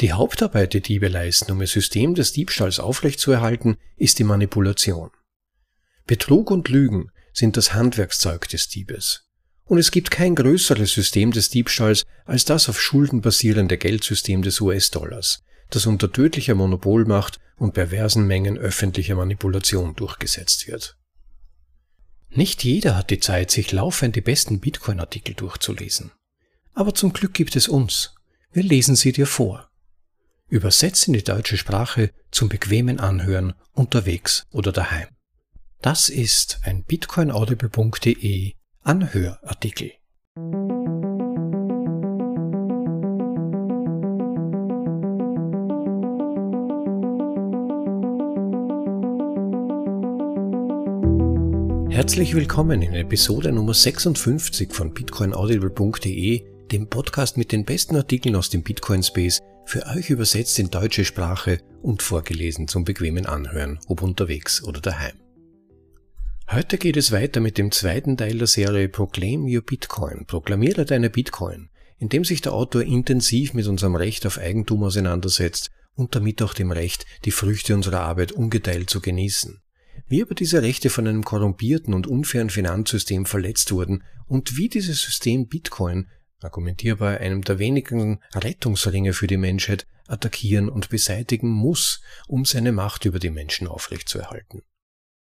Die Hauptarbeit, die Diebe leisten, um ihr System des Diebstahls aufrechtzuerhalten, ist die Manipulation. Betrug und Lügen sind das Handwerkszeug des Diebes. Und es gibt kein größeres System des Diebstahls als das auf Schulden basierende Geldsystem des US-Dollars, das unter tödlicher Monopolmacht und perversen Mengen öffentlicher Manipulation durchgesetzt wird. Nicht jeder hat die Zeit, sich laufend die besten Bitcoin-Artikel durchzulesen. Aber zum Glück gibt es uns. Wir lesen sie dir vor. Übersetzt in die deutsche Sprache zum bequemen Anhören unterwegs oder daheim. Das ist ein bitcoinaudible.de Anhörartikel. Herzlich willkommen in Episode Nummer 56 von bitcoinaudible.de, dem Podcast mit den besten Artikeln aus dem Bitcoin Space, für euch übersetzt in deutsche Sprache und vorgelesen zum bequemen Anhören, ob unterwegs oder daheim. Heute geht es weiter mit dem zweiten Teil der Serie Proclaim Your Bitcoin, proklamiere deine Bitcoin, in dem sich der Autor intensiv mit unserem Recht auf Eigentum auseinandersetzt und damit auch dem Recht, die Früchte unserer Arbeit ungeteilt zu genießen wie aber diese Rechte von einem korrumpierten und unfairen Finanzsystem verletzt wurden und wie dieses System Bitcoin, argumentierbar einem der wenigen Rettungsringe für die Menschheit, attackieren und beseitigen muss, um seine Macht über die Menschen aufrechtzuerhalten.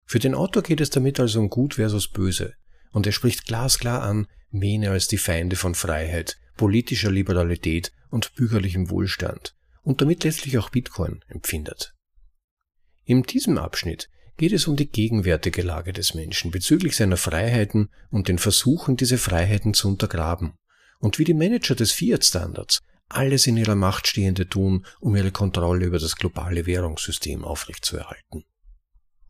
Für den Autor geht es damit also um Gut versus Böse, und er spricht glasklar an, wen er als die Feinde von Freiheit, politischer Liberalität und bürgerlichem Wohlstand und damit letztlich auch Bitcoin empfindet. In diesem Abschnitt geht es um die gegenwärtige Lage des Menschen bezüglich seiner Freiheiten und den Versuchen, diese Freiheiten zu untergraben und wie die Manager des Fiat-Standards alles in ihrer Macht Stehende tun, um ihre Kontrolle über das globale Währungssystem aufrechtzuerhalten.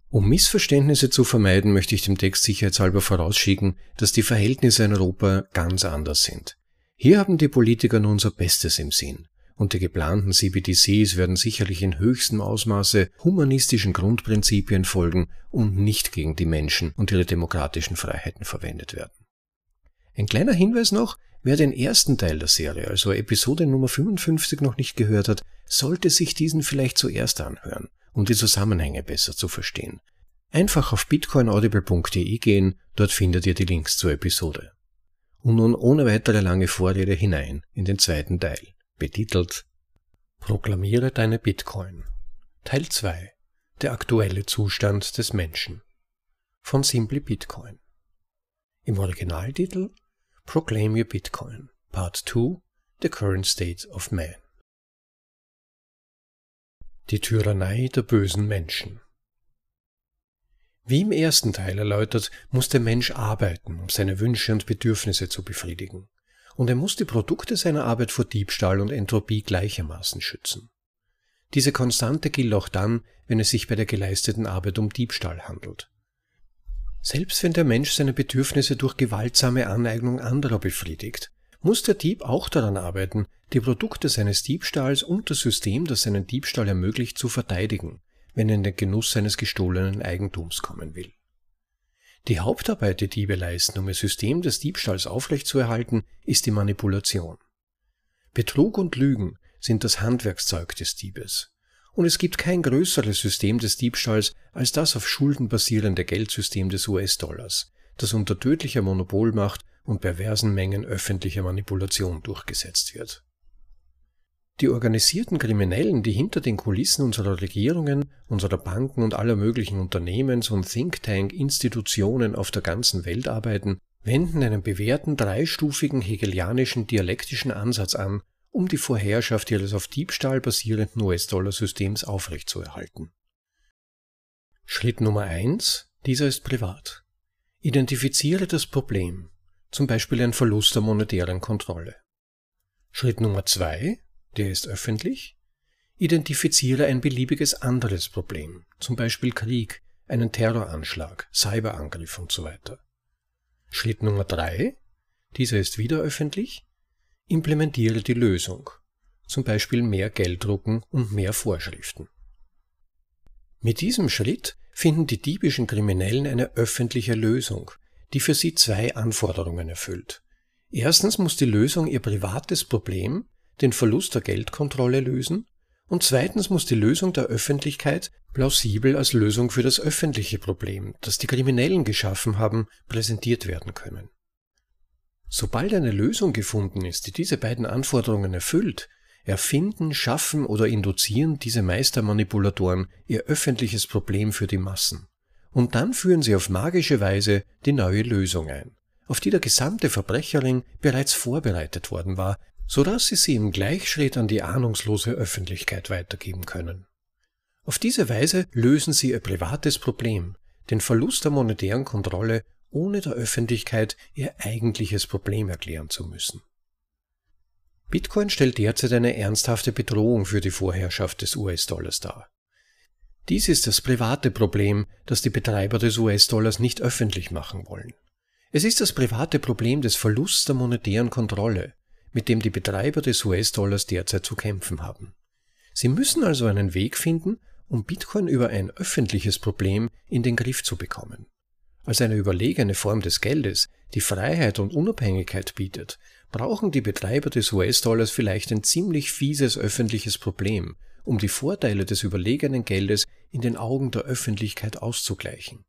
Um Missverständnisse zu vermeiden, möchte ich dem Text sicherheitshalber vorausschicken, dass die Verhältnisse in Europa ganz anders sind. Hier haben die Politiker nun unser Bestes im Sinn und die geplanten CBDCs werden sicherlich in höchstem Ausmaße humanistischen Grundprinzipien folgen und nicht gegen die Menschen und ihre demokratischen Freiheiten verwendet werden. Ein kleiner Hinweis noch, wer den ersten Teil der Serie, also Episode Nummer 55 noch nicht gehört hat, sollte sich diesen vielleicht zuerst anhören, um die Zusammenhänge besser zu verstehen. Einfach auf bitcoinaudible.de gehen, dort findet ihr die Links zur Episode. Und nun ohne weitere lange Vorrede hinein in den zweiten Teil betitelt Proklamiere deine Bitcoin. Teil 2 Der aktuelle Zustand des Menschen von Simply Bitcoin. Im Originaltitel Proclaim Your Bitcoin Part 2 The Current State of Man. Die Tyrannei der bösen Menschen. Wie im ersten Teil erläutert, muss der Mensch arbeiten, um seine Wünsche und Bedürfnisse zu befriedigen und er muss die Produkte seiner Arbeit vor Diebstahl und Entropie gleichermaßen schützen. Diese Konstante gilt auch dann, wenn es sich bei der geleisteten Arbeit um Diebstahl handelt. Selbst wenn der Mensch seine Bedürfnisse durch gewaltsame Aneignung anderer befriedigt, muss der Dieb auch daran arbeiten, die Produkte seines Diebstahls und das System, das seinen Diebstahl ermöglicht, zu verteidigen, wenn er in den Genuss seines gestohlenen Eigentums kommen will. Die Hauptarbeit, die Diebe leisten, um ihr System des Diebstahls aufrechtzuerhalten, ist die Manipulation. Betrug und Lügen sind das Handwerkszeug des Diebes. Und es gibt kein größeres System des Diebstahls als das auf Schulden basierende Geldsystem des US-Dollars, das unter tödlicher Monopolmacht und perversen Mengen öffentlicher Manipulation durchgesetzt wird. Die organisierten Kriminellen, die hinter den Kulissen unserer Regierungen, unserer Banken und aller möglichen Unternehmens- und Think-Tank-Institutionen auf der ganzen Welt arbeiten, wenden einen bewährten dreistufigen hegelianischen dialektischen Ansatz an, um die Vorherrschaft ihres auf Diebstahl basierenden US-Dollar-Systems aufrechtzuerhalten. Schritt Nummer eins: Dieser ist privat. Identifiziere das Problem, zum Beispiel ein Verlust der monetären Kontrolle. Schritt Nummer zwei: der ist öffentlich, identifiziere ein beliebiges anderes Problem, zum Beispiel Krieg, einen Terroranschlag, Cyberangriff und so weiter. Schritt Nummer drei, dieser ist wieder öffentlich, implementiere die Lösung, zum Beispiel mehr Geld drucken und mehr Vorschriften. Mit diesem Schritt finden die diebischen Kriminellen eine öffentliche Lösung, die für sie zwei Anforderungen erfüllt. Erstens muss die Lösung ihr privates Problem den Verlust der Geldkontrolle lösen und zweitens muss die Lösung der Öffentlichkeit plausibel als Lösung für das öffentliche Problem, das die Kriminellen geschaffen haben, präsentiert werden können. Sobald eine Lösung gefunden ist, die diese beiden Anforderungen erfüllt, erfinden, schaffen oder induzieren diese Meistermanipulatoren ihr öffentliches Problem für die Massen. Und dann führen sie auf magische Weise die neue Lösung ein, auf die der gesamte Verbrecherring bereits vorbereitet worden war, so dass sie sie im Gleichschritt an die ahnungslose Öffentlichkeit weitergeben können. Auf diese Weise lösen sie ihr privates Problem, den Verlust der monetären Kontrolle, ohne der Öffentlichkeit ihr eigentliches Problem erklären zu müssen. Bitcoin stellt derzeit eine ernsthafte Bedrohung für die Vorherrschaft des US-Dollars dar. Dies ist das private Problem, das die Betreiber des US-Dollars nicht öffentlich machen wollen. Es ist das private Problem des Verlusts der monetären Kontrolle, mit dem die Betreiber des US-Dollars derzeit zu kämpfen haben. Sie müssen also einen Weg finden, um Bitcoin über ein öffentliches Problem in den Griff zu bekommen. Als eine überlegene Form des Geldes, die Freiheit und Unabhängigkeit bietet, brauchen die Betreiber des US-Dollars vielleicht ein ziemlich fieses öffentliches Problem, um die Vorteile des überlegenen Geldes in den Augen der Öffentlichkeit auszugleichen.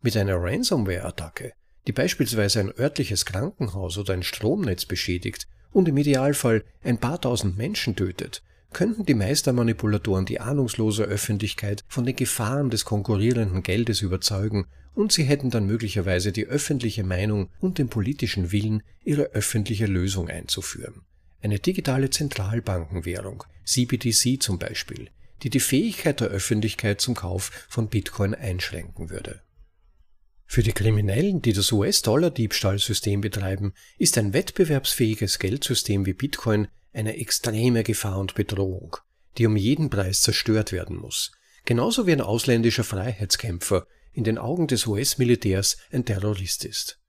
Mit einer Ransomware-Attacke, die beispielsweise ein örtliches Krankenhaus oder ein Stromnetz beschädigt und im Idealfall ein paar tausend Menschen tötet, könnten die Meistermanipulatoren die ahnungslose Öffentlichkeit von den Gefahren des konkurrierenden Geldes überzeugen und sie hätten dann möglicherweise die öffentliche Meinung und den politischen Willen, ihre öffentliche Lösung einzuführen. Eine digitale Zentralbankenwährung, CBDC zum Beispiel, die die Fähigkeit der Öffentlichkeit zum Kauf von Bitcoin einschränken würde. Für die Kriminellen, die das US-Dollar-Diebstahlsystem betreiben, ist ein wettbewerbsfähiges Geldsystem wie Bitcoin eine extreme Gefahr und Bedrohung, die um jeden Preis zerstört werden muss, genauso wie ein ausländischer Freiheitskämpfer in den Augen des US-Militärs ein Terrorist ist.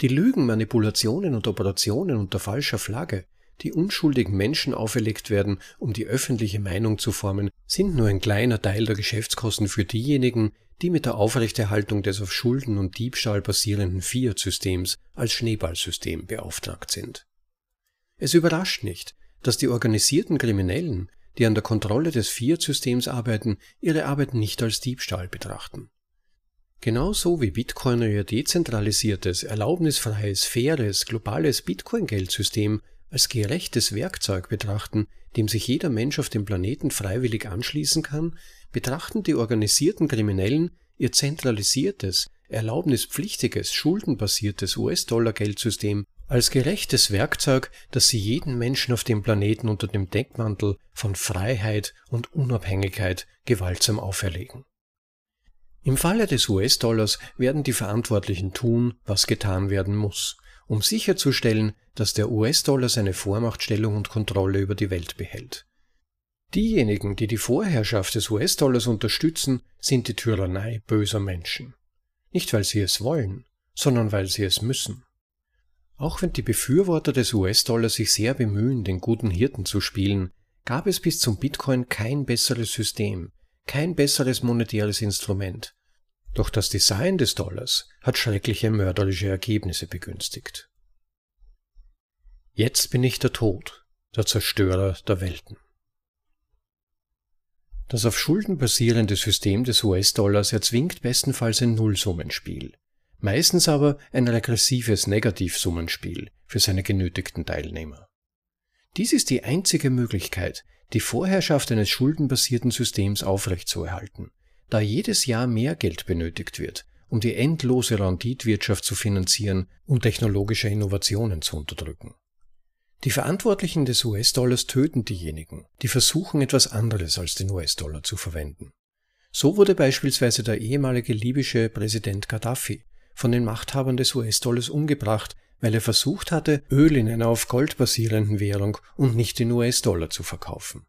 Die Lügen, Manipulationen und Operationen unter falscher Flagge, die unschuldigen Menschen auferlegt werden, um die öffentliche Meinung zu formen, sind nur ein kleiner Teil der Geschäftskosten für diejenigen, die mit der Aufrechterhaltung des auf Schulden und Diebstahl basierenden Fiat-Systems als Schneeballsystem beauftragt sind. Es überrascht nicht, dass die organisierten Kriminellen, die an der Kontrolle des Fiat-Systems arbeiten, ihre Arbeit nicht als Diebstahl betrachten. Genauso wie Bitcoiner ihr dezentralisiertes, erlaubnisfreies, faires, globales Bitcoin-Geldsystem als gerechtes Werkzeug betrachten, dem sich jeder Mensch auf dem Planeten freiwillig anschließen kann, betrachten die organisierten Kriminellen ihr zentralisiertes, erlaubnispflichtiges, schuldenbasiertes US-Dollar-Geldsystem als gerechtes Werkzeug, das sie jeden Menschen auf dem Planeten unter dem Deckmantel von Freiheit und Unabhängigkeit gewaltsam auferlegen. Im Falle des US-Dollars werden die Verantwortlichen tun, was getan werden muss, um sicherzustellen, dass der US-Dollar seine Vormachtstellung und Kontrolle über die Welt behält. Diejenigen, die die Vorherrschaft des US-Dollars unterstützen, sind die Tyrannei böser Menschen. Nicht weil sie es wollen, sondern weil sie es müssen. Auch wenn die Befürworter des US-Dollars sich sehr bemühen, den guten Hirten zu spielen, gab es bis zum Bitcoin kein besseres System, kein besseres monetäres Instrument. Doch das Design des Dollars hat schreckliche mörderische Ergebnisse begünstigt. Jetzt bin ich der Tod, der Zerstörer der Welten. Das auf Schulden basierende System des US-Dollars erzwingt bestenfalls ein Nullsummenspiel, meistens aber ein regressives Negativsummenspiel für seine genötigten Teilnehmer. Dies ist die einzige Möglichkeit, die Vorherrschaft eines schuldenbasierten Systems aufrechtzuerhalten, da jedes Jahr mehr Geld benötigt wird, um die endlose Renditwirtschaft zu finanzieren und technologische Innovationen zu unterdrücken. Die Verantwortlichen des US-Dollars töten diejenigen, die versuchen, etwas anderes als den US-Dollar zu verwenden. So wurde beispielsweise der ehemalige libysche Präsident Gaddafi von den Machthabern des US-Dollars umgebracht, weil er versucht hatte, Öl in einer auf Gold basierenden Währung und nicht in US-Dollar zu verkaufen.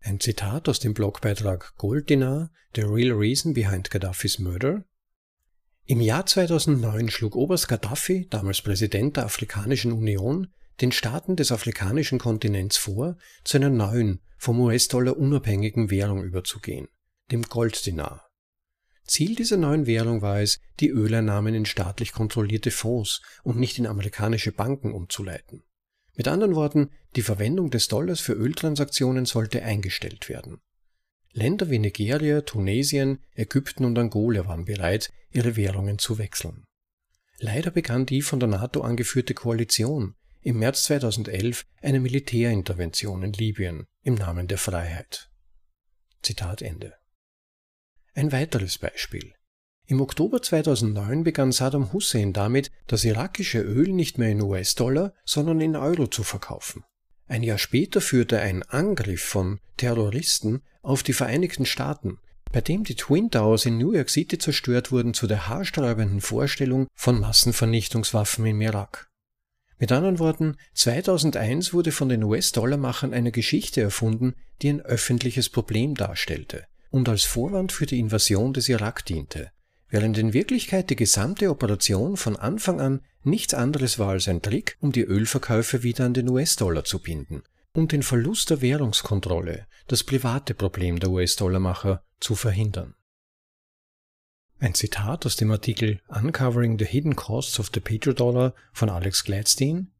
Ein Zitat aus dem Blogbeitrag Golddinar, The Real Reason Behind Gaddafis Murder. Im Jahr 2009 schlug Oberst Gaddafi, damals Präsident der Afrikanischen Union, den Staaten des afrikanischen Kontinents vor, zu einer neuen, vom US-Dollar unabhängigen Währung überzugehen, dem Golddinar. Ziel dieser neuen Währung war es, die Öleinnahmen in staatlich kontrollierte Fonds und nicht in amerikanische Banken umzuleiten. Mit anderen Worten, die Verwendung des Dollars für Öltransaktionen sollte eingestellt werden. Länder wie Nigeria, Tunesien, Ägypten und Angola waren bereit, ihre Währungen zu wechseln. Leider begann die von der NATO angeführte Koalition im März 2011 eine Militärintervention in Libyen im Namen der Freiheit. Zitat Ende. Ein weiteres Beispiel. Im Oktober 2009 begann Saddam Hussein damit, das irakische Öl nicht mehr in US-Dollar, sondern in Euro zu verkaufen. Ein Jahr später führte ein Angriff von Terroristen auf die Vereinigten Staaten, bei dem die Twin Towers in New York City zerstört wurden, zu der haarsträubenden Vorstellung von Massenvernichtungswaffen im Irak. Mit anderen Worten, 2001 wurde von den US-Dollar-Machern eine Geschichte erfunden, die ein öffentliches Problem darstellte und als Vorwand für die Invasion des Irak diente, während in Wirklichkeit die gesamte Operation von Anfang an nichts anderes war als ein Trick, um die Ölverkäufe wieder an den US-Dollar zu binden und den Verlust der Währungskontrolle, das private Problem der US-Dollarmacher, zu verhindern. Ein Zitat aus dem Artikel Uncovering the Hidden Costs of the Petrodollar von Alex Gladstein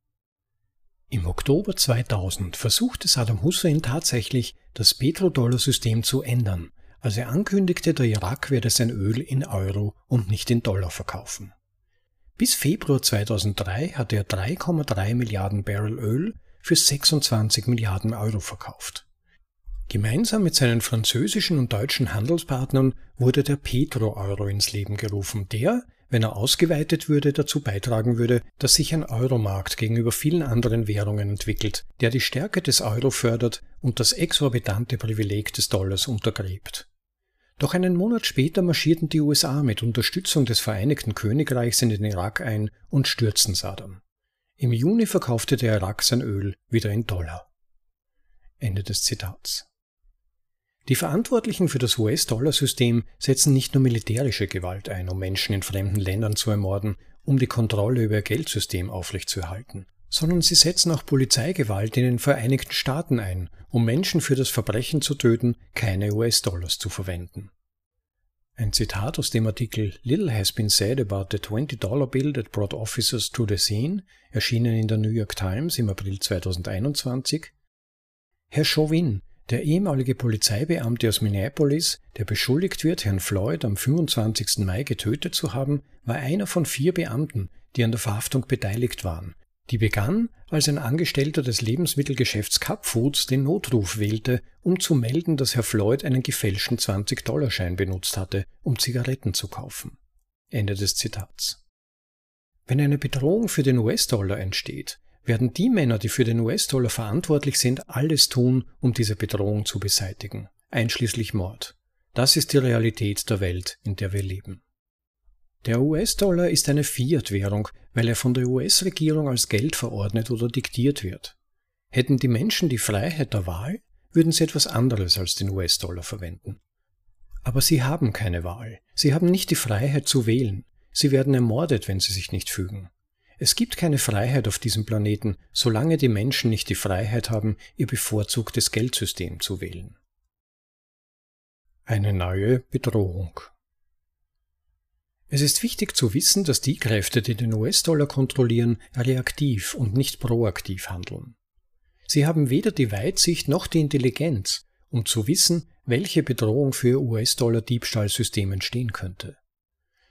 im Oktober 2000 versuchte Saddam Hussein tatsächlich, das Petrodollar-System zu ändern, als er ankündigte, der Irak werde sein Öl in Euro und nicht in Dollar verkaufen. Bis Februar 2003 hatte er 3,3 Milliarden Barrel Öl für 26 Milliarden Euro verkauft. Gemeinsam mit seinen französischen und deutschen Handelspartnern wurde der Petro-Euro ins Leben gerufen, der, wenn er ausgeweitet würde, dazu beitragen würde, dass sich ein Euromarkt gegenüber vielen anderen Währungen entwickelt, der die Stärke des Euro fördert und das exorbitante Privileg des Dollars untergräbt. Doch einen Monat später marschierten die USA mit Unterstützung des Vereinigten Königreichs in den Irak ein und stürzten Saddam. Im Juni verkaufte der Irak sein Öl wieder in Dollar. Ende des Zitats. Die Verantwortlichen für das US-Dollar-System setzen nicht nur militärische Gewalt ein, um Menschen in fremden Ländern zu ermorden, um die Kontrolle über ihr Geldsystem aufrechtzuerhalten, sondern sie setzen auch Polizeigewalt in den Vereinigten Staaten ein, um Menschen für das Verbrechen zu töten, keine US-Dollars zu verwenden. Ein Zitat aus dem Artikel Little has been said about the $20 bill that brought officers to the scene, erschienen in der New York Times im April 2021. Herr Chauvin, der ehemalige Polizeibeamte aus Minneapolis, der beschuldigt wird, Herrn Floyd am 25. Mai getötet zu haben, war einer von vier Beamten, die an der Verhaftung beteiligt waren, die begann, als ein Angestellter des Lebensmittelgeschäfts Cup Foods den Notruf wählte, um zu melden, dass Herr Floyd einen gefälschten 20-Dollar-Schein benutzt hatte, um Zigaretten zu kaufen. Ende des Zitats. Wenn eine Bedrohung für den US-Dollar entsteht, werden die Männer, die für den US-Dollar verantwortlich sind, alles tun, um diese Bedrohung zu beseitigen, einschließlich Mord. Das ist die Realität der Welt, in der wir leben. Der US-Dollar ist eine Fiat-Währung, weil er von der US-Regierung als Geld verordnet oder diktiert wird. Hätten die Menschen die Freiheit der Wahl, würden sie etwas anderes als den US-Dollar verwenden. Aber sie haben keine Wahl. Sie haben nicht die Freiheit zu wählen. Sie werden ermordet, wenn sie sich nicht fügen. Es gibt keine Freiheit auf diesem Planeten, solange die Menschen nicht die Freiheit haben, ihr bevorzugtes Geldsystem zu wählen. Eine neue Bedrohung. Es ist wichtig zu wissen, dass die Kräfte, die den US-Dollar kontrollieren, reaktiv und nicht proaktiv handeln. Sie haben weder die Weitsicht noch die Intelligenz, um zu wissen, welche Bedrohung für US-Dollar-Diebstahlsystem entstehen könnte.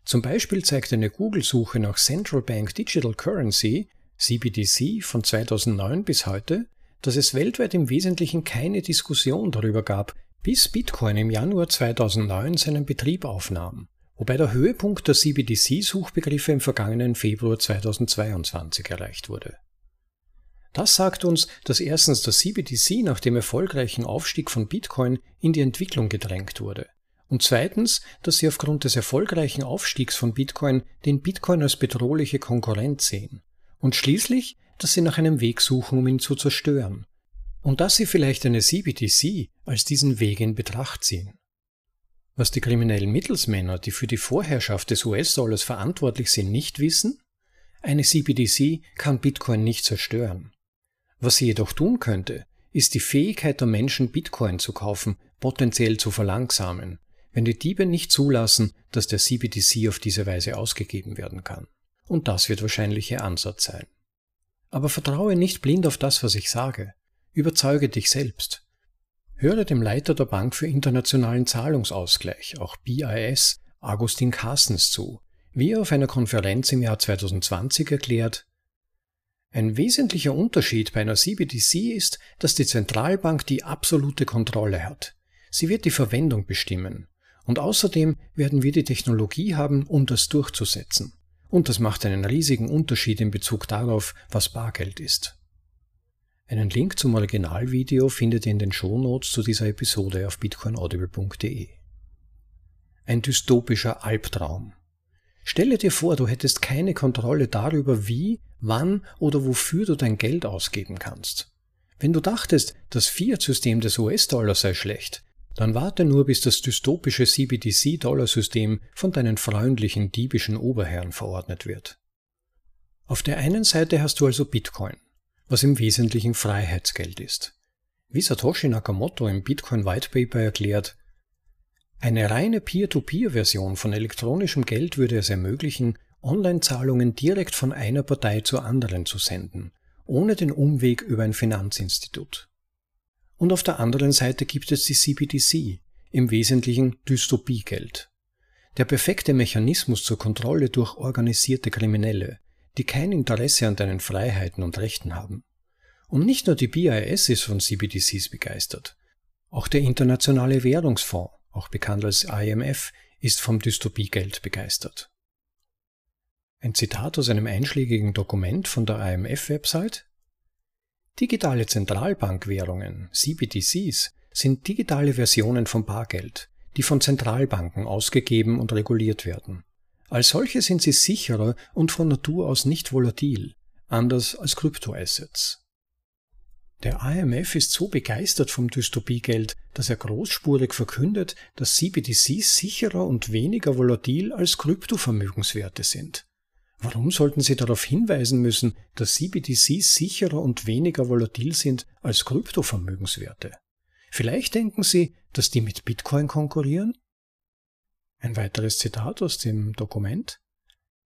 Zum Beispiel zeigt eine Google-Suche nach Central Bank Digital Currency, CBDC, von 2009 bis heute, dass es weltweit im Wesentlichen keine Diskussion darüber gab, bis Bitcoin im Januar 2009 seinen Betrieb aufnahm wobei der Höhepunkt der CBDC-Suchbegriffe im vergangenen Februar 2022 erreicht wurde. Das sagt uns, dass erstens der CBDC nach dem erfolgreichen Aufstieg von Bitcoin in die Entwicklung gedrängt wurde und zweitens, dass sie aufgrund des erfolgreichen Aufstiegs von Bitcoin den Bitcoin als bedrohliche Konkurrent sehen und schließlich, dass sie nach einem Weg suchen, um ihn zu zerstören und dass sie vielleicht eine CBDC als diesen Weg in Betracht ziehen. Was die kriminellen Mittelsmänner, die für die Vorherrschaft des US-Dollars verantwortlich sind, nicht wissen? Eine CBDC kann Bitcoin nicht zerstören. Was sie jedoch tun könnte, ist die Fähigkeit der Menschen, Bitcoin zu kaufen, potenziell zu verlangsamen, wenn die Diebe nicht zulassen, dass der CBDC auf diese Weise ausgegeben werden kann. Und das wird wahrscheinlich ihr Ansatz sein. Aber vertraue nicht blind auf das, was ich sage. Überzeuge dich selbst. Höre dem Leiter der Bank für internationalen Zahlungsausgleich, auch BIS, Augustin Carstens zu, wie er auf einer Konferenz im Jahr 2020 erklärt, ein wesentlicher Unterschied bei einer CBDC ist, dass die Zentralbank die absolute Kontrolle hat. Sie wird die Verwendung bestimmen. Und außerdem werden wir die Technologie haben, um das durchzusetzen. Und das macht einen riesigen Unterschied in Bezug darauf, was Bargeld ist. Einen Link zum Originalvideo findet ihr in den Shownotes zu dieser Episode auf bitcoinaudible.de. Ein dystopischer Albtraum. Stelle dir vor, du hättest keine Kontrolle darüber, wie, wann oder wofür du dein Geld ausgeben kannst. Wenn du dachtest, das Fiat-System des US-Dollars sei schlecht, dann warte nur, bis das dystopische CBDC-Dollarsystem von deinen freundlichen diebischen Oberherren verordnet wird. Auf der einen Seite hast du also Bitcoin, was im Wesentlichen Freiheitsgeld ist. Wie Satoshi Nakamoto im Bitcoin White Paper erklärt, eine reine Peer-to-Peer-Version von elektronischem Geld würde es ermöglichen, Online-Zahlungen direkt von einer Partei zur anderen zu senden, ohne den Umweg über ein Finanzinstitut. Und auf der anderen Seite gibt es die CBDC, im Wesentlichen Dystopiegeld. Der perfekte Mechanismus zur Kontrolle durch organisierte Kriminelle, die kein Interesse an deinen Freiheiten und Rechten haben. Und nicht nur die BIS ist von CBDCs begeistert. Auch der Internationale Währungsfonds auch bekannt als IMF, ist vom Dystopiegeld begeistert. Ein Zitat aus einem einschlägigen Dokument von der IMF-Website Digitale Zentralbankwährungen, CBDCs, sind digitale Versionen von Bargeld, die von Zentralbanken ausgegeben und reguliert werden. Als solche sind sie sicherer und von Natur aus nicht volatil, anders als Kryptoassets. Der IMF ist so begeistert vom Dystopiegeld, dass er großspurig verkündet, dass CBDCs sicherer und weniger volatil als Kryptovermögenswerte sind. Warum sollten Sie darauf hinweisen müssen, dass CBDCs sicherer und weniger volatil sind als Kryptovermögenswerte? Vielleicht denken Sie, dass die mit Bitcoin konkurrieren? Ein weiteres Zitat aus dem Dokument.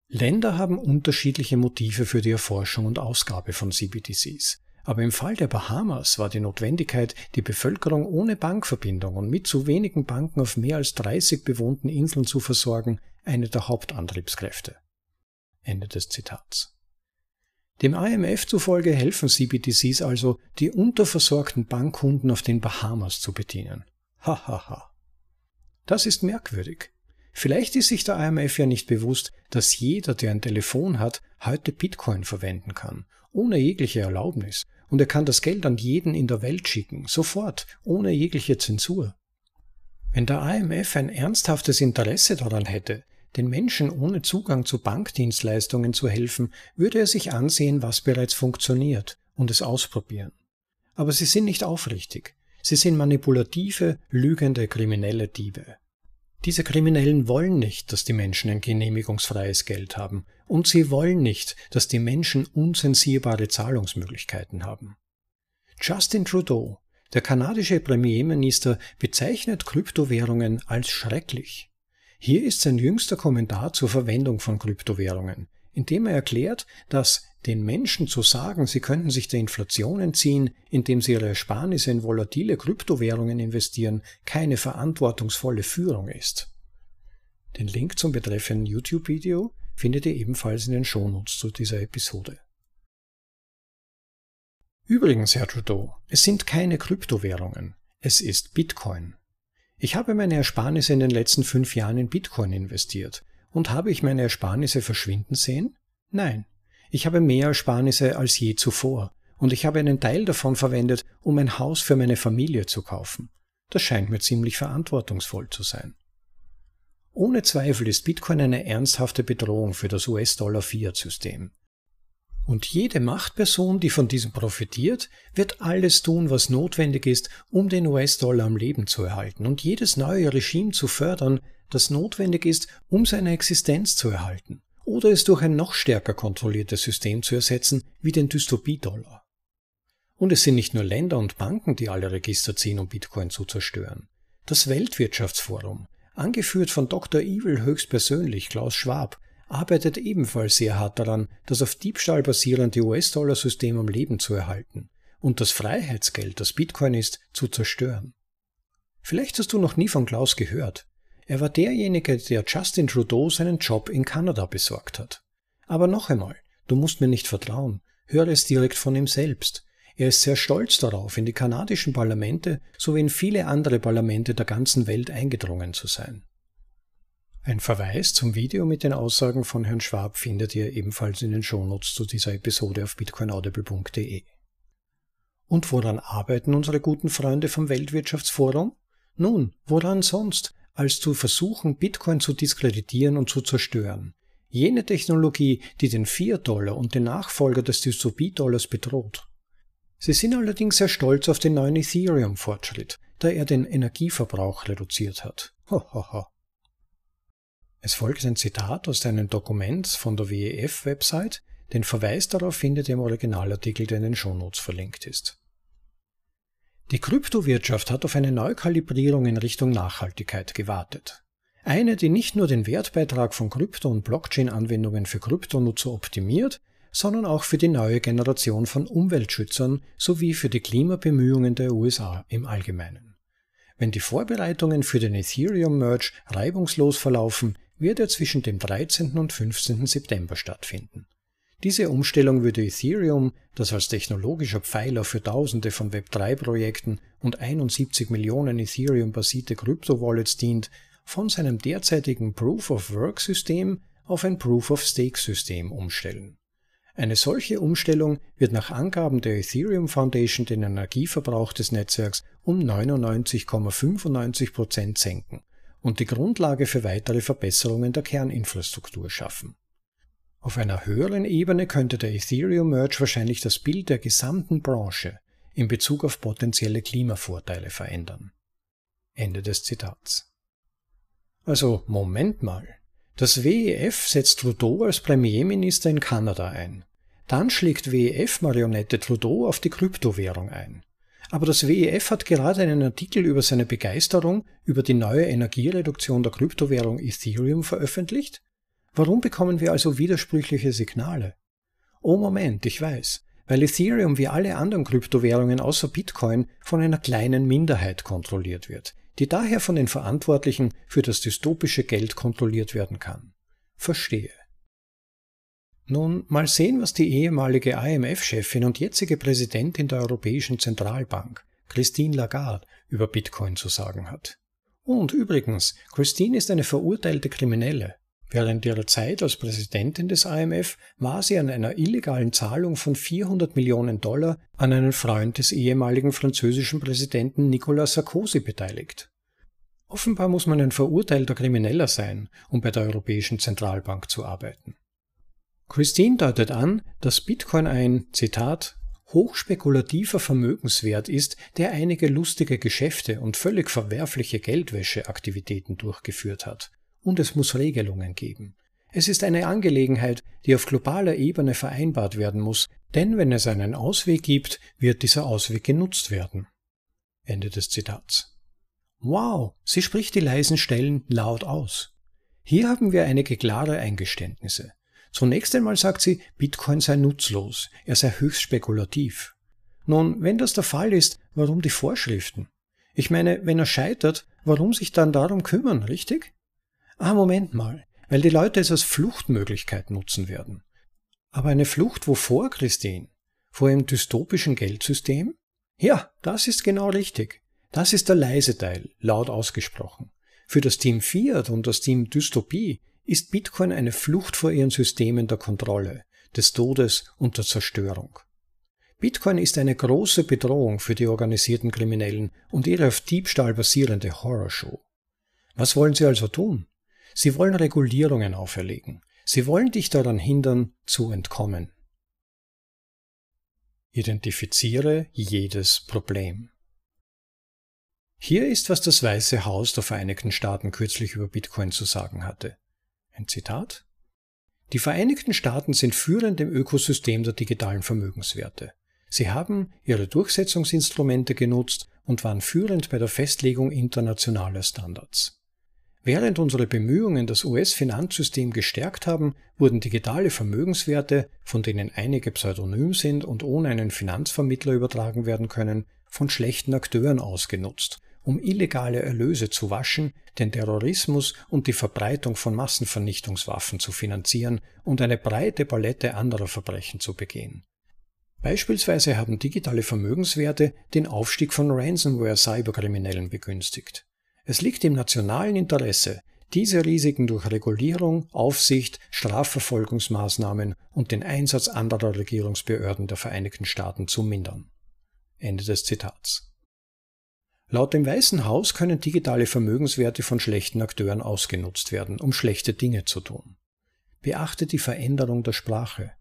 Länder haben unterschiedliche Motive für die Erforschung und Ausgabe von CBDCs. Aber im Fall der Bahamas war die Notwendigkeit, die Bevölkerung ohne Bankverbindung und mit zu wenigen Banken auf mehr als 30 bewohnten Inseln zu versorgen, eine der Hauptantriebskräfte. Ende des Zitats. Dem IMF zufolge helfen CBDCs also, die unterversorgten Bankkunden auf den Bahamas zu bedienen. Hahaha. Ha, ha. Das ist merkwürdig. Vielleicht ist sich der IMF ja nicht bewusst, dass jeder, der ein Telefon hat, heute Bitcoin verwenden kann, ohne jegliche Erlaubnis und er kann das Geld an jeden in der Welt schicken, sofort, ohne jegliche Zensur. Wenn der IMF ein ernsthaftes Interesse daran hätte, den Menschen ohne Zugang zu Bankdienstleistungen zu helfen, würde er sich ansehen, was bereits funktioniert und es ausprobieren. Aber sie sind nicht aufrichtig. Sie sind manipulative, lügende, kriminelle Diebe. Diese Kriminellen wollen nicht, dass die Menschen ein genehmigungsfreies Geld haben, und sie wollen nicht, dass die Menschen unzensierbare Zahlungsmöglichkeiten haben. Justin Trudeau, der kanadische Premierminister, bezeichnet Kryptowährungen als schrecklich. Hier ist sein jüngster Kommentar zur Verwendung von Kryptowährungen, in dem er erklärt, dass den Menschen zu sagen, sie könnten sich der Inflation entziehen, indem sie ihre Ersparnisse in volatile Kryptowährungen investieren, keine verantwortungsvolle Führung ist. Den Link zum betreffenden YouTube-Video findet ihr ebenfalls in den Shownotes zu dieser Episode. Übrigens, Herr Trudeau, es sind keine Kryptowährungen, es ist Bitcoin. Ich habe meine Ersparnisse in den letzten fünf Jahren in Bitcoin investiert. Und habe ich meine Ersparnisse verschwinden sehen? Nein. Ich habe mehr Ersparnisse als je zuvor. Und ich habe einen Teil davon verwendet, um ein Haus für meine Familie zu kaufen. Das scheint mir ziemlich verantwortungsvoll zu sein. Ohne Zweifel ist Bitcoin eine ernsthafte Bedrohung für das US-Dollar-Fiat-System. Und jede Machtperson, die von diesem profitiert, wird alles tun, was notwendig ist, um den US-Dollar am Leben zu erhalten und jedes neue Regime zu fördern, das notwendig ist, um seine Existenz zu erhalten oder es durch ein noch stärker kontrolliertes System zu ersetzen, wie den Dystopie-Dollar. Und es sind nicht nur Länder und Banken, die alle Register ziehen, um Bitcoin zu zerstören. Das Weltwirtschaftsforum, angeführt von Dr. Evil höchstpersönlich Klaus Schwab, arbeitet ebenfalls sehr hart daran, das auf Diebstahl basierende US-Dollar-System am Leben zu erhalten und das Freiheitsgeld, das Bitcoin ist, zu zerstören. Vielleicht hast du noch nie von Klaus gehört. Er war derjenige, der Justin Trudeau seinen Job in Kanada besorgt hat. Aber noch einmal, du musst mir nicht vertrauen, höre es direkt von ihm selbst. Er ist sehr stolz darauf, in die kanadischen Parlamente sowie in viele andere Parlamente der ganzen Welt eingedrungen zu sein. Ein Verweis zum Video mit den Aussagen von Herrn Schwab findet ihr ebenfalls in den Shownotes zu dieser Episode auf bitcoinaudible.de. Und woran arbeiten unsere guten Freunde vom Weltwirtschaftsforum? Nun, woran sonst, als zu versuchen, Bitcoin zu diskreditieren und zu zerstören. Jene Technologie, die den Fiat-Dollar und den Nachfolger des Dystopie-Dollars bedroht. Sie sind allerdings sehr stolz auf den neuen Ethereum-Fortschritt, da er den Energieverbrauch reduziert hat. Ho, ho, ho. Es folgt ein Zitat aus einem Dokument von der WEF-Website, den Verweis darauf findet ihr im Originalartikel, der in den Shownotes verlinkt ist. Die Kryptowirtschaft hat auf eine Neukalibrierung in Richtung Nachhaltigkeit gewartet. Eine, die nicht nur den Wertbeitrag von Krypto- und Blockchain-Anwendungen für Kryptonutzer optimiert, sondern auch für die neue Generation von Umweltschützern sowie für die Klimabemühungen der USA im Allgemeinen. Wenn die Vorbereitungen für den Ethereum-Merge reibungslos verlaufen, wird er zwischen dem 13. und 15. September stattfinden. Diese Umstellung würde Ethereum, das als technologischer Pfeiler für Tausende von Web3-Projekten und 71 Millionen Ethereum-basierte Krypto-Wallets dient, von seinem derzeitigen Proof-of-Work-System auf ein Proof-of-Stake-System umstellen. Eine solche Umstellung wird nach Angaben der Ethereum Foundation den Energieverbrauch des Netzwerks um 99,95% senken und die Grundlage für weitere Verbesserungen der Kerninfrastruktur schaffen. Auf einer höheren Ebene könnte der Ethereum Merge wahrscheinlich das Bild der gesamten Branche in Bezug auf potenzielle Klimavorteile verändern. Ende des Zitats. Also, Moment mal. Das WEF setzt Trudeau als Premierminister in Kanada ein. Dann schlägt WEF-Marionette Trudeau auf die Kryptowährung ein. Aber das WEF hat gerade einen Artikel über seine Begeisterung über die neue Energiereduktion der Kryptowährung Ethereum veröffentlicht? Warum bekommen wir also widersprüchliche Signale? Oh Moment, ich weiß, weil Ethereum wie alle anderen Kryptowährungen außer Bitcoin von einer kleinen Minderheit kontrolliert wird, die daher von den Verantwortlichen für das dystopische Geld kontrolliert werden kann. Verstehe. Nun, mal sehen, was die ehemalige IMF-Chefin und jetzige Präsidentin der Europäischen Zentralbank, Christine Lagarde, über Bitcoin zu sagen hat. Und übrigens, Christine ist eine verurteilte Kriminelle. Während ihrer Zeit als Präsidentin des IMF war sie an einer illegalen Zahlung von 400 Millionen Dollar an einen Freund des ehemaligen französischen Präsidenten Nicolas Sarkozy beteiligt. Offenbar muss man ein verurteilter Krimineller sein, um bei der Europäischen Zentralbank zu arbeiten. Christine deutet an, dass Bitcoin ein, Zitat, hochspekulativer Vermögenswert ist, der einige lustige Geschäfte und völlig verwerfliche Geldwäscheaktivitäten durchgeführt hat. Und es muss Regelungen geben. Es ist eine Angelegenheit, die auf globaler Ebene vereinbart werden muss, denn wenn es einen Ausweg gibt, wird dieser Ausweg genutzt werden. Ende des Zitats. Wow, sie spricht die leisen Stellen laut aus. Hier haben wir einige klare Eingeständnisse. Zunächst einmal sagt sie, Bitcoin sei nutzlos, er sei höchst spekulativ. Nun, wenn das der Fall ist, warum die Vorschriften? Ich meine, wenn er scheitert, warum sich dann darum kümmern, richtig? Ah, Moment mal, weil die Leute es als Fluchtmöglichkeit nutzen werden. Aber eine Flucht wovor, Christine? Vor einem dystopischen Geldsystem? Ja, das ist genau richtig. Das ist der leise Teil, laut ausgesprochen. Für das Team Fiat und das Team Dystopie ist Bitcoin eine Flucht vor ihren Systemen der Kontrolle, des Todes und der Zerstörung. Bitcoin ist eine große Bedrohung für die organisierten Kriminellen und ihre auf Diebstahl basierende Horrorshow. Was wollen sie also tun? Sie wollen Regulierungen auferlegen. Sie wollen dich daran hindern, zu entkommen. Identifiziere jedes Problem. Hier ist, was das Weiße Haus der Vereinigten Staaten kürzlich über Bitcoin zu sagen hatte. Ein Zitat. Die Vereinigten Staaten sind führend im Ökosystem der digitalen Vermögenswerte. Sie haben ihre Durchsetzungsinstrumente genutzt und waren führend bei der Festlegung internationaler Standards. Während unsere Bemühungen das US-Finanzsystem gestärkt haben, wurden digitale Vermögenswerte, von denen einige pseudonym sind und ohne einen Finanzvermittler übertragen werden können, von schlechten Akteuren ausgenutzt, um illegale Erlöse zu waschen, den Terrorismus und die Verbreitung von Massenvernichtungswaffen zu finanzieren und eine breite Palette anderer Verbrechen zu begehen. Beispielsweise haben digitale Vermögenswerte den Aufstieg von Ransomware-Cyberkriminellen begünstigt. Es liegt im nationalen Interesse, diese Risiken durch Regulierung, Aufsicht, Strafverfolgungsmaßnahmen und den Einsatz anderer Regierungsbehörden der Vereinigten Staaten zu mindern. Ende des Zitats. Laut dem Weißen Haus können digitale Vermögenswerte von schlechten Akteuren ausgenutzt werden, um schlechte Dinge zu tun. Beachte die Veränderung der Sprache.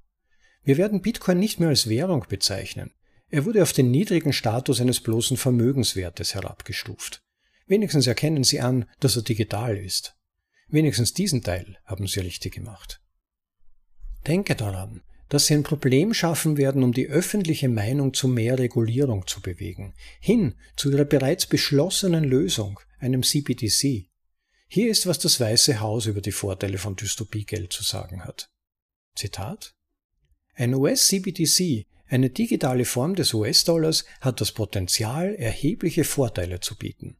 Wir werden Bitcoin nicht mehr als Währung bezeichnen. Er wurde auf den niedrigen Status eines bloßen Vermögenswertes herabgestuft. Wenigstens erkennen Sie an, dass er digital ist. Wenigstens diesen Teil haben Sie richtig gemacht. Denke daran, dass Sie ein Problem schaffen werden, um die öffentliche Meinung zu mehr Regulierung zu bewegen, hin zu Ihrer bereits beschlossenen Lösung, einem CBDC. Hier ist, was das Weiße Haus über die Vorteile von Dystopiegeld zu sagen hat. Zitat Ein US-CBDC, eine digitale Form des US-Dollars, hat das Potenzial, erhebliche Vorteile zu bieten.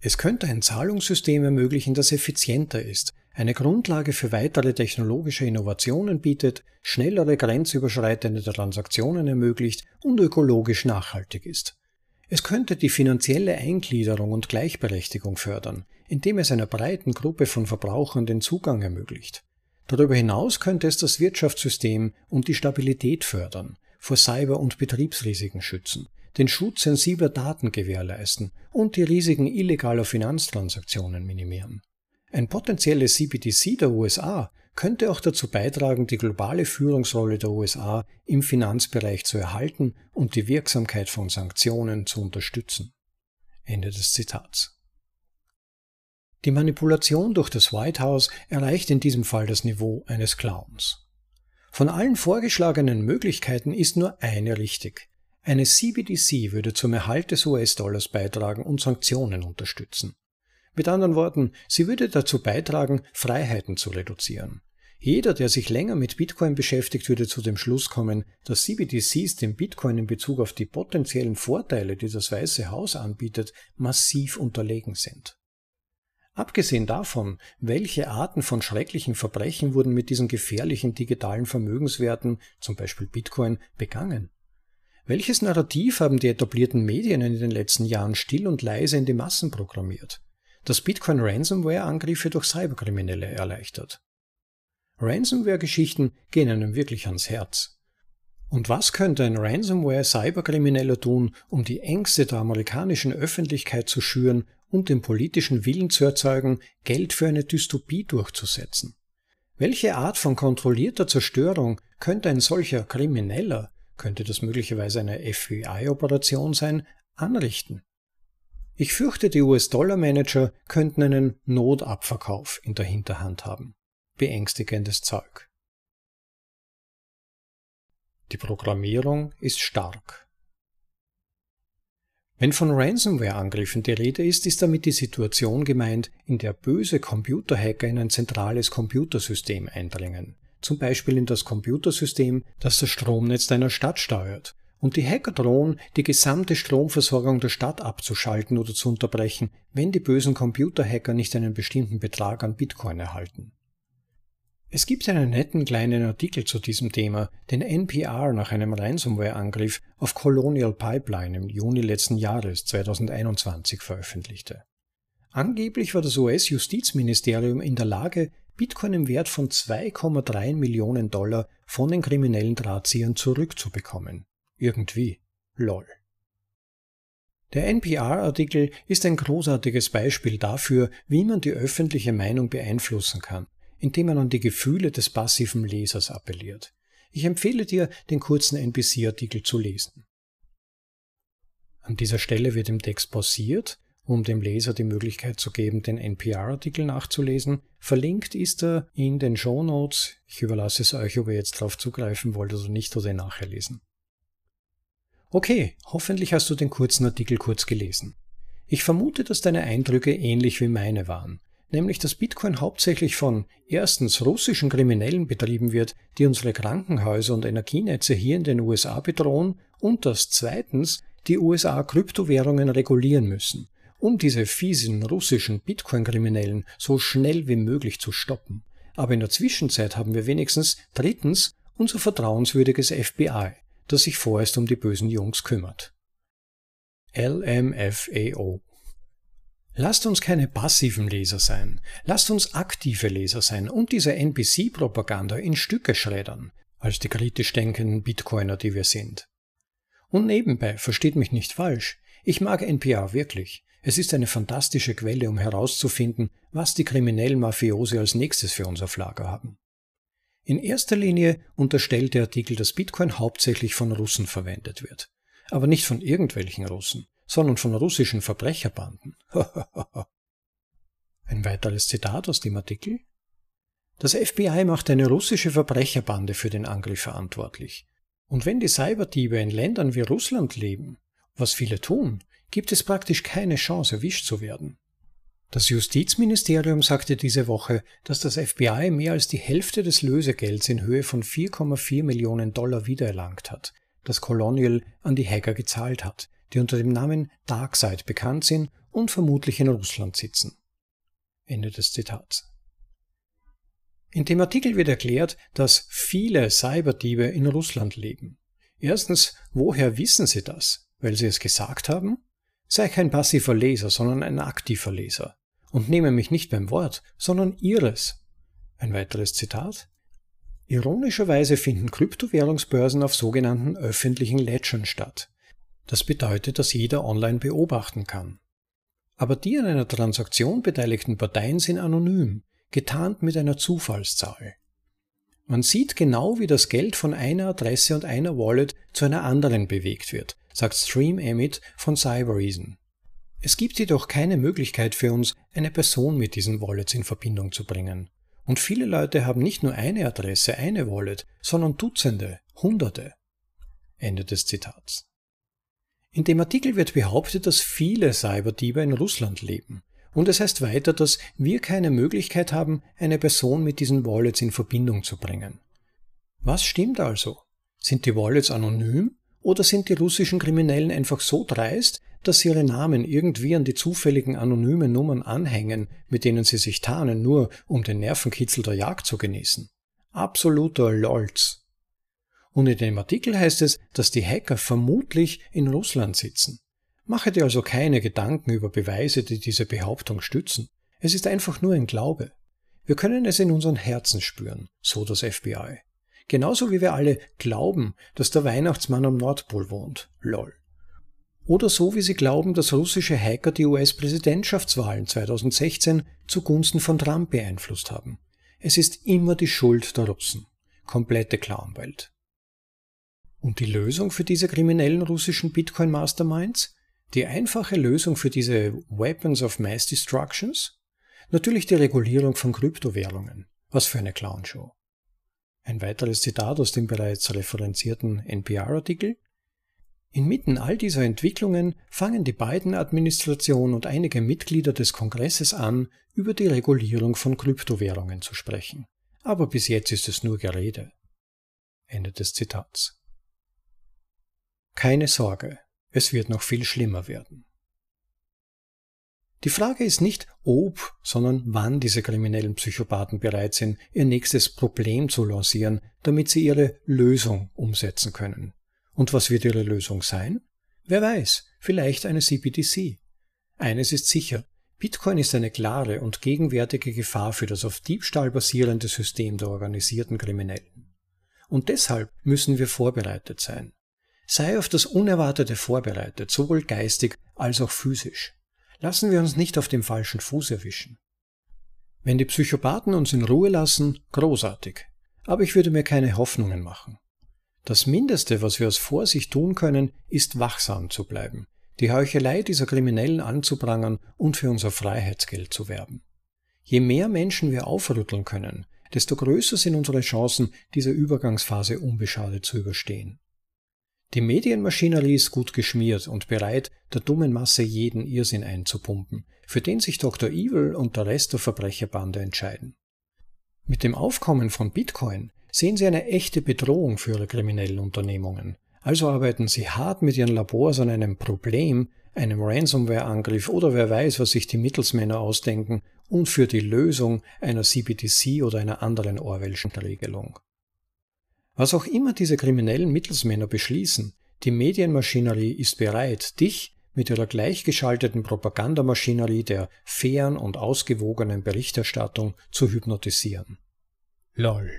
Es könnte ein Zahlungssystem ermöglichen, das effizienter ist, eine Grundlage für weitere technologische Innovationen bietet, schnellere grenzüberschreitende Transaktionen ermöglicht und ökologisch nachhaltig ist. Es könnte die finanzielle Eingliederung und Gleichberechtigung fördern, indem es einer breiten Gruppe von Verbrauchern den Zugang ermöglicht. Darüber hinaus könnte es das Wirtschaftssystem und die Stabilität fördern, vor Cyber- und Betriebsrisiken schützen, den Schutz sensibler Daten gewährleisten und die Risiken illegaler Finanztransaktionen minimieren. Ein potenzielles CBDC der USA könnte auch dazu beitragen, die globale Führungsrolle der USA im Finanzbereich zu erhalten und die Wirksamkeit von Sanktionen zu unterstützen. Ende des Zitats. Die Manipulation durch das White House erreicht in diesem Fall das Niveau eines Clowns. Von allen vorgeschlagenen Möglichkeiten ist nur eine richtig, eine CBDC würde zum Erhalt des US-Dollars beitragen und Sanktionen unterstützen. Mit anderen Worten, sie würde dazu beitragen, Freiheiten zu reduzieren. Jeder, der sich länger mit Bitcoin beschäftigt, würde zu dem Schluss kommen, dass CBDCs dem Bitcoin in Bezug auf die potenziellen Vorteile, die das Weiße Haus anbietet, massiv unterlegen sind. Abgesehen davon, welche Arten von schrecklichen Verbrechen wurden mit diesen gefährlichen digitalen Vermögenswerten, zum Beispiel Bitcoin, begangen? Welches Narrativ haben die etablierten Medien in den letzten Jahren still und leise in die Massen programmiert? Dass Bitcoin Ransomware-Angriffe durch Cyberkriminelle erleichtert. Ransomware-Geschichten gehen einem wirklich ans Herz. Und was könnte ein Ransomware-Cyberkrimineller tun, um die Ängste der amerikanischen Öffentlichkeit zu schüren und den politischen Willen zu erzeugen, Geld für eine Dystopie durchzusetzen? Welche Art von kontrollierter Zerstörung könnte ein solcher Krimineller könnte das möglicherweise eine FBI-Operation sein, anrichten. Ich fürchte, die US-Dollar-Manager könnten einen Notabverkauf in der Hinterhand haben. Beängstigendes Zeug. Die Programmierung ist stark. Wenn von Ransomware-Angriffen die Rede ist, ist damit die Situation gemeint, in der böse Computerhacker in ein zentrales Computersystem eindringen, zum Beispiel in das Computersystem, das das Stromnetz deiner Stadt steuert. Und die Hacker drohen, die gesamte Stromversorgung der Stadt abzuschalten oder zu unterbrechen, wenn die bösen Computerhacker nicht einen bestimmten Betrag an Bitcoin erhalten. Es gibt einen netten kleinen Artikel zu diesem Thema, den NPR nach einem Ransomware-Angriff auf Colonial Pipeline im Juni letzten Jahres 2021 veröffentlichte. Angeblich war das US-Justizministerium in der Lage, Bitcoin im Wert von 2,3 Millionen Dollar von den kriminellen Drahtziehern zurückzubekommen. Irgendwie. Lol. Der NPR-Artikel ist ein großartiges Beispiel dafür, wie man die öffentliche Meinung beeinflussen kann, indem man an die Gefühle des passiven Lesers appelliert. Ich empfehle dir, den kurzen NPC-Artikel zu lesen. An dieser Stelle wird im Text pausiert um dem Leser die Möglichkeit zu geben, den NPR-Artikel nachzulesen. Verlinkt ist er in den Show Notes. Ich überlasse es euch, ob ihr jetzt darauf zugreifen wollt oder nicht oder nachher lesen. Okay, hoffentlich hast du den kurzen Artikel kurz gelesen. Ich vermute, dass deine Eindrücke ähnlich wie meine waren. nämlich dass Bitcoin hauptsächlich von erstens russischen Kriminellen betrieben wird, die unsere Krankenhäuser und Energienetze hier in den USA bedrohen, und dass zweitens die USA Kryptowährungen regulieren müssen, um diese fiesen russischen Bitcoin-Kriminellen so schnell wie möglich zu stoppen. Aber in der Zwischenzeit haben wir wenigstens drittens unser vertrauenswürdiges FBI, das sich vorerst um die bösen Jungs kümmert. LMFAO Lasst uns keine passiven Leser sein, lasst uns aktive Leser sein und diese NPC-Propaganda in Stücke schreddern, als die kritisch denkenden Bitcoiner, die wir sind. Und nebenbei, versteht mich nicht falsch, ich mag NPR wirklich. Es ist eine fantastische Quelle, um herauszufinden, was die kriminellen Mafiosi als nächstes für unser Lager haben. In erster Linie unterstellt der Artikel, dass Bitcoin hauptsächlich von Russen verwendet wird. Aber nicht von irgendwelchen Russen sondern von russischen Verbrecherbanden. Ein weiteres Zitat aus dem Artikel. Das FBI macht eine russische Verbrecherbande für den Angriff verantwortlich. Und wenn die Cyberdiebe in Ländern wie Russland leben, was viele tun, gibt es praktisch keine Chance, erwischt zu werden. Das Justizministerium sagte diese Woche, dass das FBI mehr als die Hälfte des Lösegelds in Höhe von 4,4 Millionen Dollar wiedererlangt hat, das Colonial an die Hacker gezahlt hat, die unter dem Namen Darkseid bekannt sind und vermutlich in Russland sitzen. Ende des Zitats. In dem Artikel wird erklärt, dass viele Cyberdiebe in Russland leben. Erstens, woher wissen sie das? Weil sie es gesagt haben? Sei kein passiver Leser, sondern ein aktiver Leser. Und nehme mich nicht beim Wort, sondern ihres. Ein weiteres Zitat. Ironischerweise finden Kryptowährungsbörsen auf sogenannten öffentlichen Ledgern statt. Das bedeutet, dass jeder online beobachten kann. Aber die an einer Transaktion beteiligten Parteien sind anonym, getarnt mit einer Zufallszahl. Man sieht genau, wie das Geld von einer Adresse und einer Wallet zu einer anderen bewegt wird, sagt Stream Emit von Cyberreason. Es gibt jedoch keine Möglichkeit für uns, eine Person mit diesen Wallets in Verbindung zu bringen. Und viele Leute haben nicht nur eine Adresse, eine Wallet, sondern Dutzende, Hunderte. Ende des Zitats. In dem Artikel wird behauptet, dass viele Cyberdiebe in Russland leben. Und es heißt weiter, dass wir keine Möglichkeit haben, eine Person mit diesen Wallets in Verbindung zu bringen. Was stimmt also? Sind die Wallets anonym oder sind die russischen Kriminellen einfach so dreist, dass sie ihre Namen irgendwie an die zufälligen anonymen Nummern anhängen, mit denen sie sich tarnen, nur um den Nervenkitzel der Jagd zu genießen? Absoluter Lolz. Und in dem Artikel heißt es, dass die Hacker vermutlich in Russland sitzen. Mache dir also keine Gedanken über Beweise, die diese Behauptung stützen. Es ist einfach nur ein Glaube. Wir können es in unseren Herzen spüren, so das FBI. Genauso wie wir alle glauben, dass der Weihnachtsmann am Nordpol wohnt. Lol. Oder so wie sie glauben, dass russische Hacker die US-Präsidentschaftswahlen 2016 zugunsten von Trump beeinflusst haben. Es ist immer die Schuld der Russen. Komplette Clownwelt. Und die Lösung für diese kriminellen russischen Bitcoin Masterminds? Die einfache Lösung für diese Weapons of Mass Destructions? Natürlich die Regulierung von Kryptowährungen. Was für eine Clownshow. Ein weiteres Zitat aus dem bereits referenzierten NPR-Artikel. Inmitten all dieser Entwicklungen fangen die beiden Administration und einige Mitglieder des Kongresses an, über die Regulierung von Kryptowährungen zu sprechen. Aber bis jetzt ist es nur Gerede. Ende des Zitats. Keine Sorge, es wird noch viel schlimmer werden. Die Frage ist nicht ob, sondern wann diese kriminellen Psychopathen bereit sind, ihr nächstes Problem zu lancieren, damit sie ihre Lösung umsetzen können. Und was wird ihre Lösung sein? Wer weiß, vielleicht eine CBDC. Eines ist sicher, Bitcoin ist eine klare und gegenwärtige Gefahr für das auf Diebstahl basierende System der organisierten Kriminellen. Und deshalb müssen wir vorbereitet sein. Sei auf das Unerwartete vorbereitet, sowohl geistig als auch physisch. Lassen wir uns nicht auf dem falschen Fuß erwischen. Wenn die Psychopathen uns in Ruhe lassen, großartig. Aber ich würde mir keine Hoffnungen machen. Das Mindeste, was wir aus Vorsicht tun können, ist wachsam zu bleiben, die Heuchelei dieser Kriminellen anzuprangern und für unser Freiheitsgeld zu werben. Je mehr Menschen wir aufrütteln können, desto größer sind unsere Chancen, diese Übergangsphase unbeschadet zu überstehen. Die Medienmaschinerie ist gut geschmiert und bereit, der dummen Masse jeden Irrsinn einzupumpen, für den sich Dr. Evil und der Rest der Verbrecherbande entscheiden. Mit dem Aufkommen von Bitcoin sehen sie eine echte Bedrohung für ihre kriminellen Unternehmungen. Also arbeiten sie hart mit ihren Labors an einem Problem, einem Ransomware-Angriff oder wer weiß, was sich die Mittelsmänner ausdenken und für die Lösung einer CBDC oder einer anderen Orwellschen Regelung. Was auch immer diese kriminellen Mittelsmänner beschließen, die Medienmaschinerie ist bereit, dich mit ihrer gleichgeschalteten Propagandamaschinerie der fairen und ausgewogenen Berichterstattung zu hypnotisieren. LOL.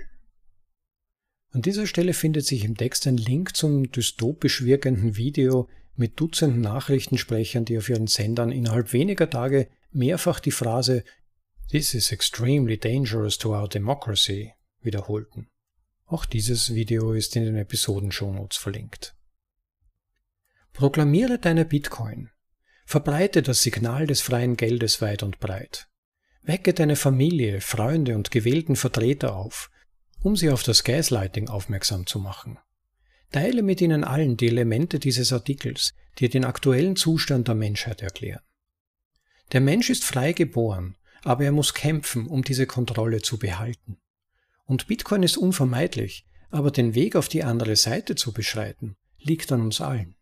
An dieser Stelle findet sich im Text ein Link zum dystopisch wirkenden Video mit Dutzenden Nachrichtensprechern, die auf ihren Sendern innerhalb weniger Tage mehrfach die Phrase This is extremely dangerous to our democracy wiederholten. Auch dieses Video ist in den Episoden-Shownotes verlinkt. Proklamiere deine Bitcoin. Verbreite das Signal des freien Geldes weit und breit. Wecke deine Familie, Freunde und gewählten Vertreter auf, um sie auf das Gaslighting aufmerksam zu machen. Teile mit ihnen allen die Elemente dieses Artikels, die den aktuellen Zustand der Menschheit erklären. Der Mensch ist frei geboren, aber er muss kämpfen, um diese Kontrolle zu behalten. Und Bitcoin ist unvermeidlich, aber den Weg auf die andere Seite zu beschreiten, liegt an uns allen.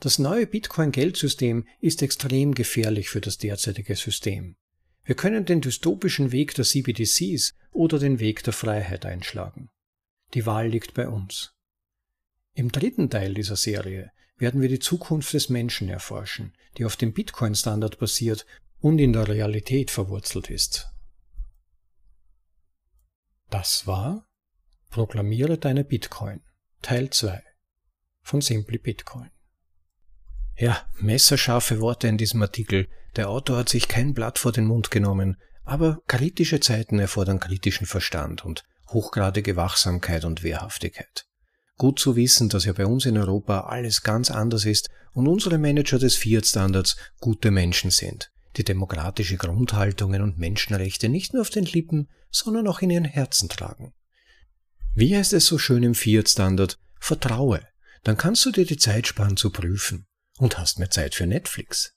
Das neue Bitcoin-Geldsystem ist extrem gefährlich für das derzeitige System. Wir können den dystopischen Weg der CBDCs oder den Weg der Freiheit einschlagen. Die Wahl liegt bei uns. Im dritten Teil dieser Serie werden wir die Zukunft des Menschen erforschen, die auf dem Bitcoin-Standard basiert und in der Realität verwurzelt ist. Das war Proklamiere deine Bitcoin, Teil 2 von Simply Bitcoin. Ja, messerscharfe Worte in diesem Artikel. Der Autor hat sich kein Blatt vor den Mund genommen, aber kritische Zeiten erfordern kritischen Verstand und hochgradige Wachsamkeit und Wehrhaftigkeit. Gut zu wissen, dass ja bei uns in Europa alles ganz anders ist und unsere Manager des Fiat-Standards gute Menschen sind, die demokratische Grundhaltungen und Menschenrechte nicht nur auf den Lippen, sondern auch in ihren Herzen tragen. Wie heißt es so schön im Fiat-Standard? Vertraue, dann kannst du dir die Zeit sparen zu prüfen und hast mehr Zeit für Netflix.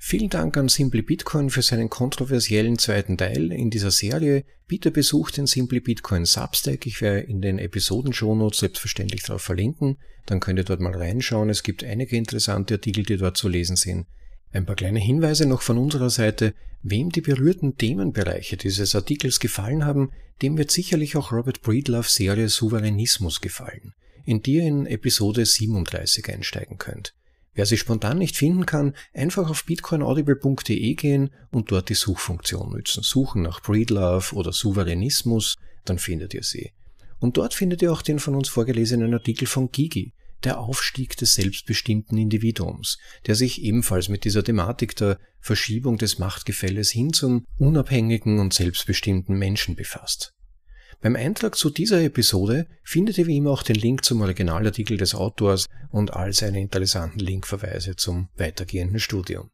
Vielen Dank an Simply Bitcoin für seinen kontroversiellen zweiten Teil in dieser Serie. Bitte besucht den Simply Bitcoin Substack. Ich werde in den Episoden-Shownotes selbstverständlich darauf verlinken. Dann könnt ihr dort mal reinschauen. Es gibt einige interessante Artikel, die dort zu lesen sind. Ein paar kleine Hinweise noch von unserer Seite. Wem die berührten Themenbereiche dieses Artikels gefallen haben, dem wird sicherlich auch Robert Breedloves Serie Souveränismus gefallen, in die ihr in Episode 37 einsteigen könnt. Wer sie spontan nicht finden kann, einfach auf bitcoinaudible.de gehen und dort die Suchfunktion nutzen. Suchen nach Breedlove oder Souveränismus, dann findet ihr sie. Und dort findet ihr auch den von uns vorgelesenen Artikel von Gigi, der Aufstieg des selbstbestimmten Individuums, der sich ebenfalls mit dieser Thematik der Verschiebung des Machtgefälles hin zum unabhängigen und selbstbestimmten Menschen befasst. Beim Eintrag zu dieser Episode findet ihr wie immer auch den Link zum Originalartikel des Autors und all seine interessanten Linkverweise zum weitergehenden Studium.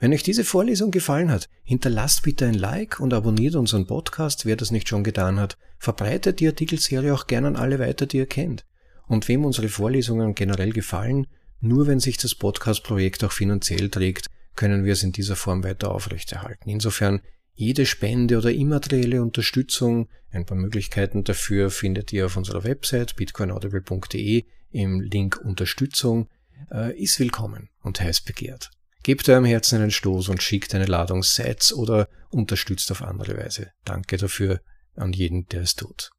Wenn euch diese Vorlesung gefallen hat, hinterlasst bitte ein Like und abonniert unseren Podcast, wer das nicht schon getan hat. Verbreitet die Artikelserie auch gern an alle weiter, die ihr kennt. Und wem unsere Vorlesungen generell gefallen, nur wenn sich das Podcast-Projekt auch finanziell trägt, können wir es in dieser Form weiter aufrechterhalten. Insofern jede Spende oder immaterielle Unterstützung, ein paar Möglichkeiten dafür findet ihr auf unserer Website bitcoinaudible.de im Link Unterstützung, äh, ist willkommen und heiß begehrt. Gebt eurem Herzen einen Stoß und schickt eine Ladung Sets oder unterstützt auf andere Weise. Danke dafür an jeden, der es tut.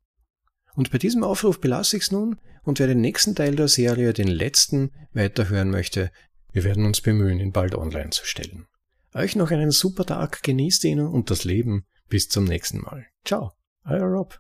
Und bei diesem Aufruf belasse ich es nun und wer den nächsten Teil der Serie, den letzten, weiterhören möchte, wir werden uns bemühen, ihn bald online zu stellen. Euch noch einen super Tag, genießt ihn und das Leben. Bis zum nächsten Mal. Ciao, euer Rob.